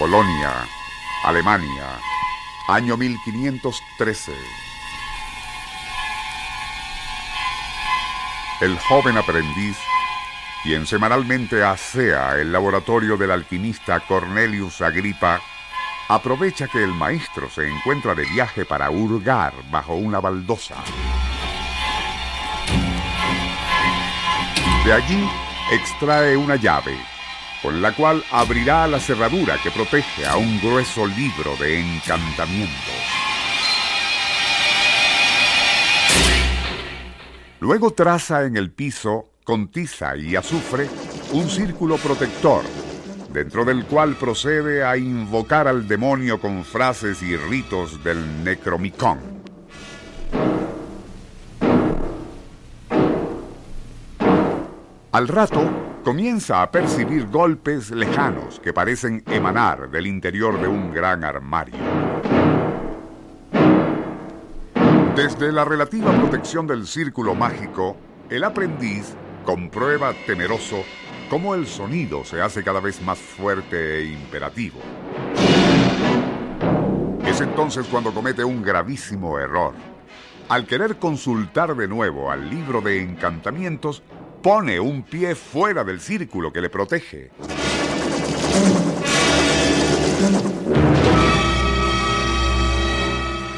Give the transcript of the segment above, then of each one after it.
Colonia, Alemania, año 1513. El joven aprendiz, quien semanalmente asea el laboratorio del alquimista Cornelius Agripa, aprovecha que el maestro se encuentra de viaje para hurgar bajo una baldosa. De allí extrae una llave, con la cual abrirá la cerradura que protege a un grueso libro de encantamientos. Luego traza en el piso, con tiza y azufre, un círculo protector, dentro del cual procede a invocar al demonio con frases y ritos del Necromicón. Al rato, comienza a percibir golpes lejanos que parecen emanar del interior de un gran armario. Desde la relativa protección del círculo mágico, el aprendiz comprueba temeroso cómo el sonido se hace cada vez más fuerte e imperativo. Es entonces cuando comete un gravísimo error. Al querer consultar de nuevo al libro de encantamientos, pone un pie fuera del círculo que le protege.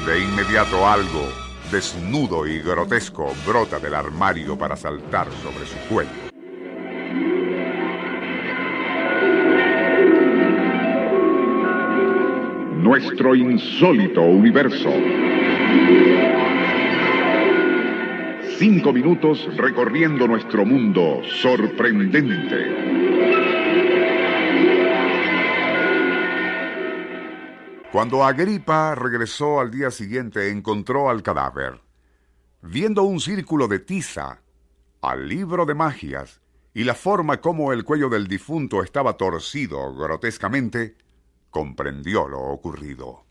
De inmediato algo, desnudo y grotesco, brota del armario para saltar sobre su cuello. Nuestro insólito universo. Cinco minutos recorriendo nuestro mundo sorprendente. Cuando Agripa regresó al día siguiente, encontró al cadáver. Viendo un círculo de tiza, al libro de magias y la forma como el cuello del difunto estaba torcido grotescamente, comprendió lo ocurrido.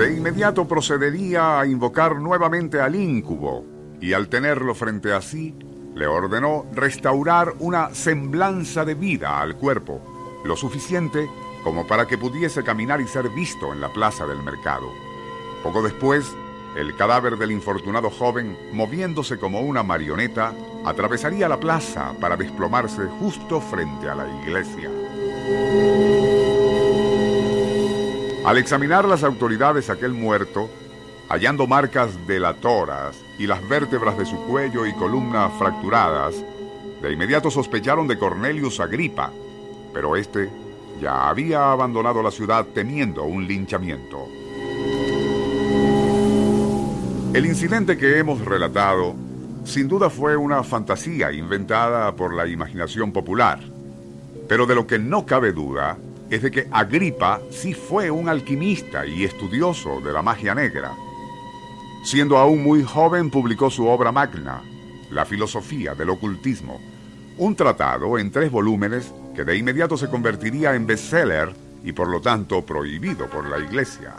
De inmediato procedería a invocar nuevamente al íncubo y al tenerlo frente a sí, le ordenó restaurar una semblanza de vida al cuerpo, lo suficiente como para que pudiese caminar y ser visto en la plaza del mercado. Poco después, el cadáver del infortunado joven, moviéndose como una marioneta, atravesaría la plaza para desplomarse justo frente a la iglesia. Al examinar las autoridades aquel muerto, hallando marcas delatoras y las vértebras de su cuello y columna fracturadas, de inmediato sospecharon de Cornelius Agripa, pero este ya había abandonado la ciudad temiendo un linchamiento. El incidente que hemos relatado sin duda fue una fantasía inventada por la imaginación popular, pero de lo que no cabe duda es de que Agripa sí fue un alquimista y estudioso de la magia negra. Siendo aún muy joven publicó su obra magna, La filosofía del ocultismo, un tratado en tres volúmenes que de inmediato se convertiría en bestseller y por lo tanto prohibido por la Iglesia.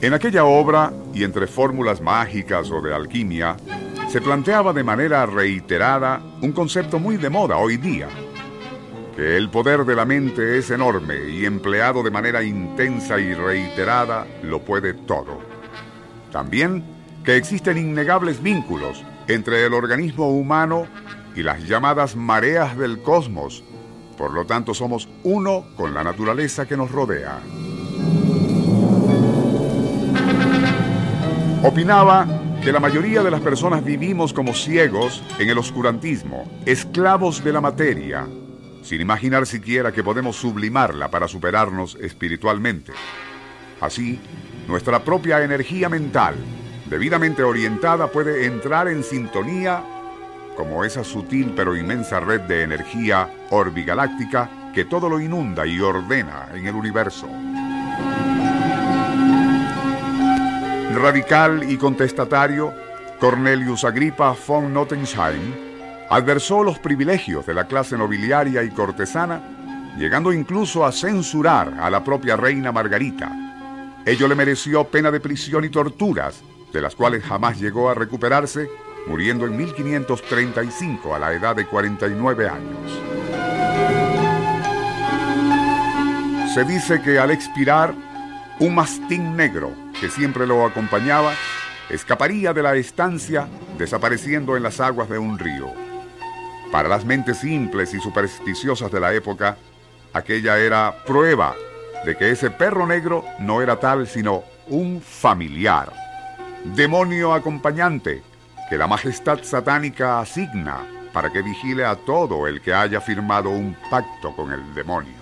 En aquella obra, y entre fórmulas mágicas o de alquimia, se planteaba de manera reiterada un concepto muy de moda hoy día, que el poder de la mente es enorme y empleado de manera intensa y reiterada lo puede todo. También que existen innegables vínculos entre el organismo humano y las llamadas mareas del cosmos, por lo tanto somos uno con la naturaleza que nos rodea. Opinaba que la mayoría de las personas vivimos como ciegos en el oscurantismo, esclavos de la materia, sin imaginar siquiera que podemos sublimarla para superarnos espiritualmente. Así, nuestra propia energía mental, debidamente orientada, puede entrar en sintonía como esa sutil pero inmensa red de energía orbigaláctica que todo lo inunda y ordena en el universo. Radical y contestatario, Cornelius Agrippa von Nottensheim adversó los privilegios de la clase nobiliaria y cortesana, llegando incluso a censurar a la propia reina Margarita. Ello le mereció pena de prisión y torturas, de las cuales jamás llegó a recuperarse, muriendo en 1535 a la edad de 49 años. Se dice que al expirar, un mastín negro que siempre lo acompañaba escaparía de la estancia desapareciendo en las aguas de un río. Para las mentes simples y supersticiosas de la época, aquella era prueba de que ese perro negro no era tal sino un familiar, demonio acompañante que la majestad satánica asigna para que vigile a todo el que haya firmado un pacto con el demonio.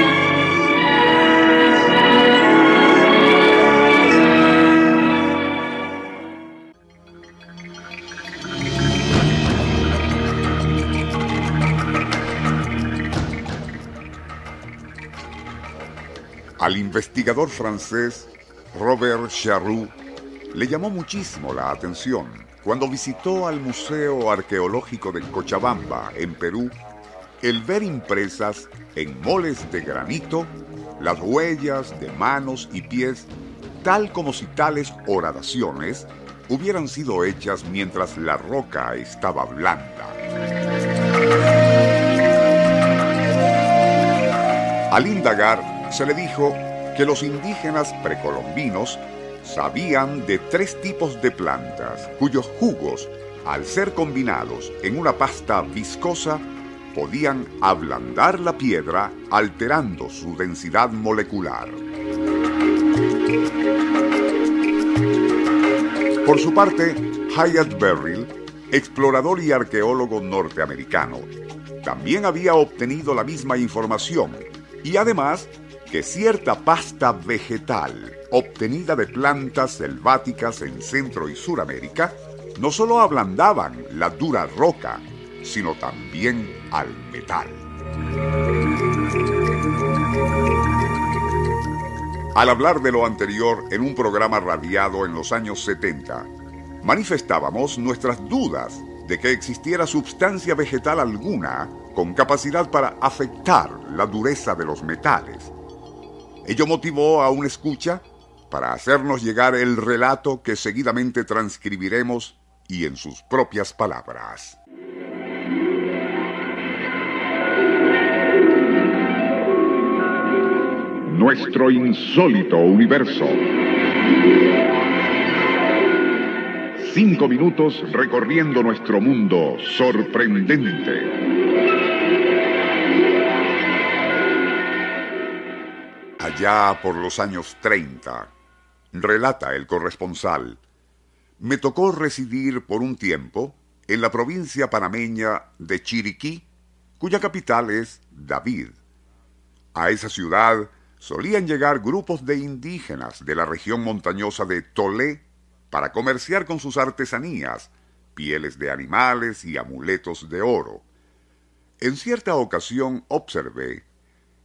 Al investigador francés Robert Charroux le llamó muchísimo la atención cuando visitó al Museo Arqueológico de Cochabamba, en Perú, el ver impresas en moles de granito las huellas de manos y pies, tal como si tales horadaciones hubieran sido hechas mientras la roca estaba blanda. Al indagar, se le dijo que los indígenas precolombinos sabían de tres tipos de plantas cuyos jugos, al ser combinados en una pasta viscosa, podían ablandar la piedra alterando su densidad molecular. Por su parte, Hyatt Berrill, explorador y arqueólogo norteamericano, también había obtenido la misma información y además que cierta pasta vegetal obtenida de plantas selváticas en Centro y Suramérica no solo ablandaban la dura roca, sino también al metal. Al hablar de lo anterior en un programa radiado en los años 70, manifestábamos nuestras dudas de que existiera sustancia vegetal alguna con capacidad para afectar la dureza de los metales Ello motivó a un escucha para hacernos llegar el relato que seguidamente transcribiremos y en sus propias palabras. Nuestro insólito universo. Cinco minutos recorriendo nuestro mundo sorprendente. Ya por los años 30, relata el corresponsal, me tocó residir por un tiempo en la provincia panameña de Chiriquí, cuya capital es David. A esa ciudad solían llegar grupos de indígenas de la región montañosa de Tolé para comerciar con sus artesanías, pieles de animales y amuletos de oro. En cierta ocasión observé,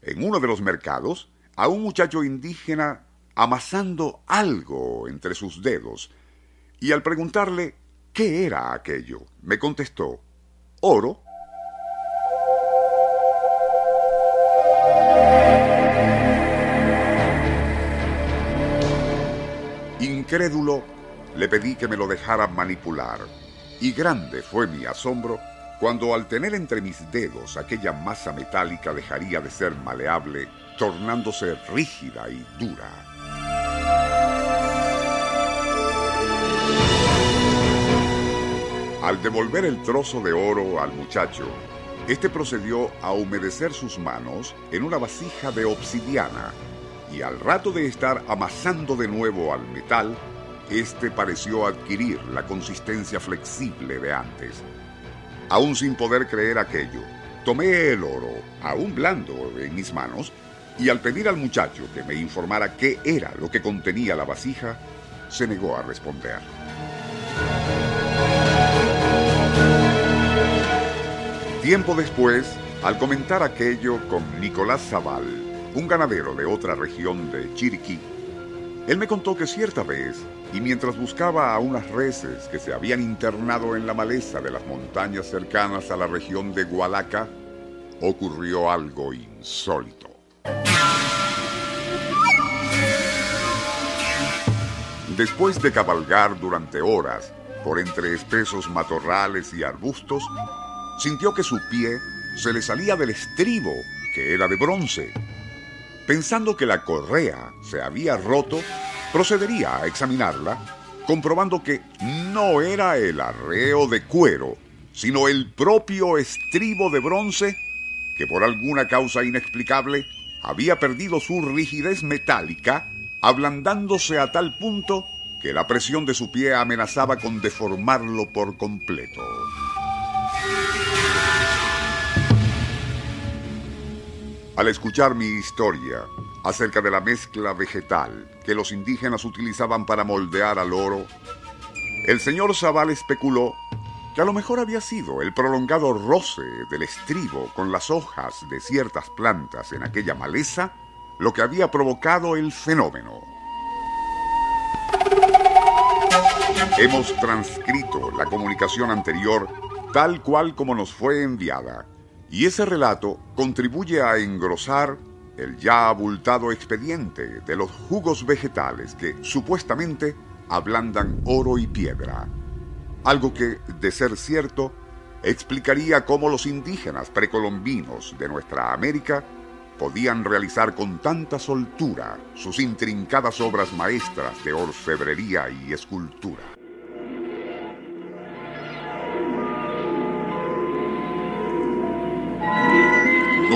en uno de los mercados, a un muchacho indígena amasando algo entre sus dedos, y al preguntarle qué era aquello, me contestó, oro. Incrédulo, le pedí que me lo dejara manipular, Y grande fue mi asombro cuando al tener entre mis dedos aquella masa metálica dejaría de ser maleable, tornándose rígida y dura. Al devolver el trozo de oro al muchacho, este procedió a humedecer sus manos en una vasija de obsidiana y al rato de estar amasando de nuevo al metal, este pareció adquirir la consistencia flexible de antes. Aún sin poder creer aquello, tomé el oro, aún blando, en mis manos, y al pedir al muchacho que me informara qué era lo que contenía la vasija, se negó a responder. Tiempo después, al comentar aquello con Nicolás Zaval, un ganadero de otra región de Chiriquí, él me contó que cierta vez, y mientras buscaba a unas reses que se habían internado en la maleza de las montañas cercanas a la región de Gualaca, ocurrió algo insólito. Después de cabalgar durante horas por entre espesos matorrales y arbustos, sintió que su pie se le salía del estribo, que era de bronce, Pensando que la correa se había roto, procedería a examinarla, comprobando que no era el arreo de cuero, sino el propio estribo de bronce que por alguna causa inexplicable había perdido su rigidez metálica, ablandándose a tal punto que la presión de su pie amenazaba con deformarlo por completo. Al escuchar mi historia acerca de la mezcla vegetal que los indígenas utilizaban para moldear al oro, el señor Zaval especuló que a lo mejor había sido el prolongado roce del estribo con las hojas de ciertas plantas en aquella maleza lo que había provocado el fenómeno. Hemos transcrito la comunicación anterior tal cual como nos fue enviada y ese relato contribuye a engrosar el ya abultado expediente de los jugos vegetales que supuestamente ablandan oro y piedra. Algo que, de ser cierto, explicaría cómo los indígenas precolombinos de nuestra América podían realizar con tanta soltura sus intrincadas obras maestras de orfebrería y escultura.